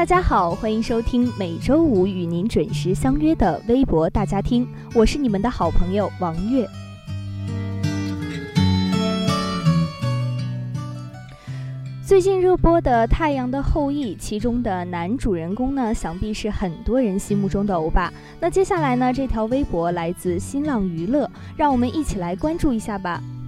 大家好，欢迎收听每周五与您准时相约的微博大家听，我是你们的好朋友王月。最近热播的《太阳的后裔》，其中的男主人公呢，想必是很多人心目中的欧巴。那接下来呢，这条微博来自新浪娱乐，让我们一起来关注一下吧。《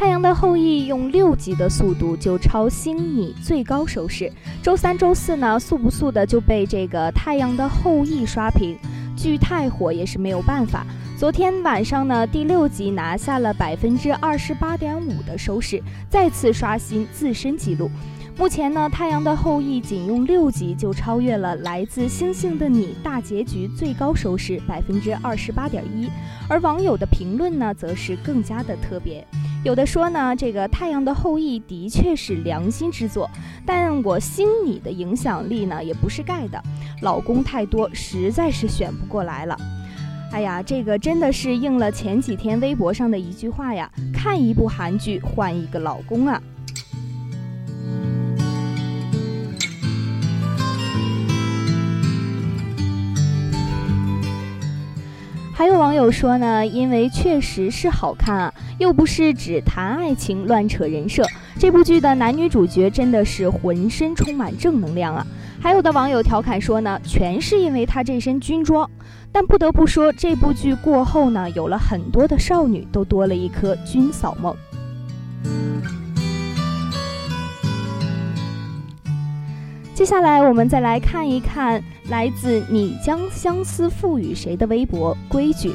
太阳的后裔》用六集的速度就超《星你》最高收视。周三、周四呢，速不速的就被这个《太阳的后裔》刷屏，剧太火也是没有办法。昨天晚上呢，第六集拿下了百分之二十八点五的收视，再次刷新自身纪录。目前呢，《太阳的后裔》仅用六集就超越了《来自星星的你》大结局最高收视百分之二十八点一，而网友的评论呢，则是更加的特别。有的说呢，这个《太阳的后裔》的确是良心之作，但我心里的影响力呢也不是盖的，老公太多，实在是选不过来了。哎呀，这个真的是应了前几天微博上的一句话呀：看一部韩剧换一个老公啊。还有网友说呢，因为确实是好看啊，又不是只谈爱情乱扯人设，这部剧的男女主角真的是浑身充满正能量啊。还有的网友调侃说呢，全是因为他这身军装。但不得不说，这部剧过后呢，有了很多的少女都多了一颗军嫂梦。接下来，我们再来看一看来自“你将相思赋予谁”的微博“规矩”。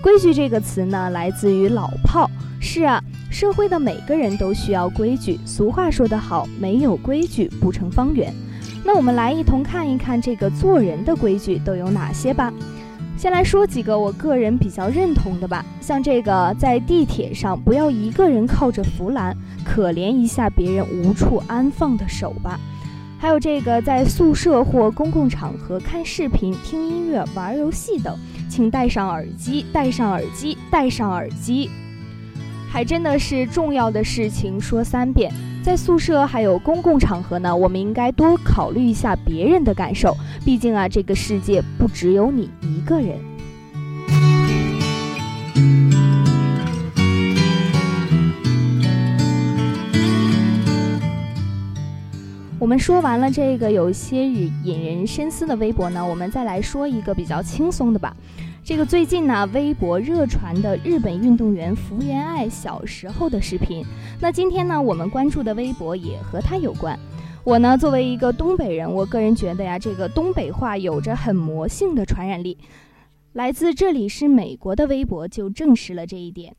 规矩这个词呢，来自于老炮。是啊，社会的每个人都需要规矩。俗话说得好，没有规矩不成方圆。那我们来一同看一看这个做人的规矩都有哪些吧。先来说几个我个人比较认同的吧，像这个在地铁上不要一个人靠着扶栏，可怜一下别人无处安放的手吧。还有这个，在宿舍或公共场合看视频、听音乐、玩游戏等，请戴上耳机，戴上耳机，戴上耳机。还真的是重要的事情说三遍。在宿舍还有公共场合呢，我们应该多考虑一下别人的感受，毕竟啊，这个世界不只有你一个人。我们说完了这个有些引人深思的微博呢，我们再来说一个比较轻松的吧。这个最近呢，微博热传的日本运动员福原爱小时候的视频。那今天呢，我们关注的微博也和他有关。我呢，作为一个东北人，我个人觉得呀，这个东北话有着很魔性的传染力。来自这里是美国的微博就证实了这一点。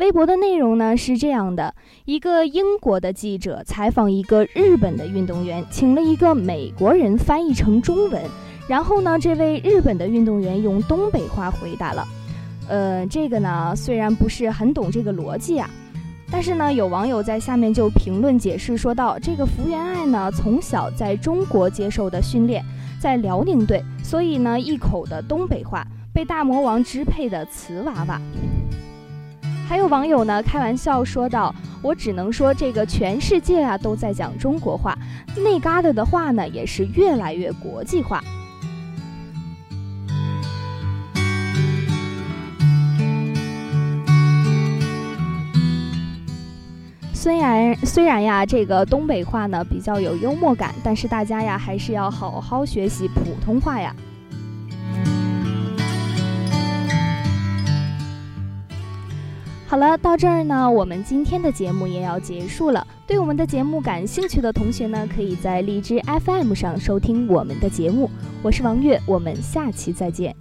微博的内容呢是这样的：一个英国的记者采访一个日本的运动员，请了一个美国人翻译成中文，然后呢，这位日本的运动员用东北话回答了。呃，这个呢虽然不是很懂这个逻辑啊，但是呢，有网友在下面就评论解释说道：这个福原爱呢从小在中国接受的训练，在辽宁队，所以呢一口的东北话，被大魔王支配的瓷娃娃。还有网友呢开玩笑说道：“我只能说，这个全世界啊都在讲中国话，那旮瘩的话呢也是越来越国际化。”虽然虽然呀，这个东北话呢比较有幽默感，但是大家呀还是要好好学习普通话呀。好了，到这儿呢，我们今天的节目也要结束了。对我们的节目感兴趣的同学呢，可以在荔枝 FM 上收听我们的节目。我是王月，我们下期再见。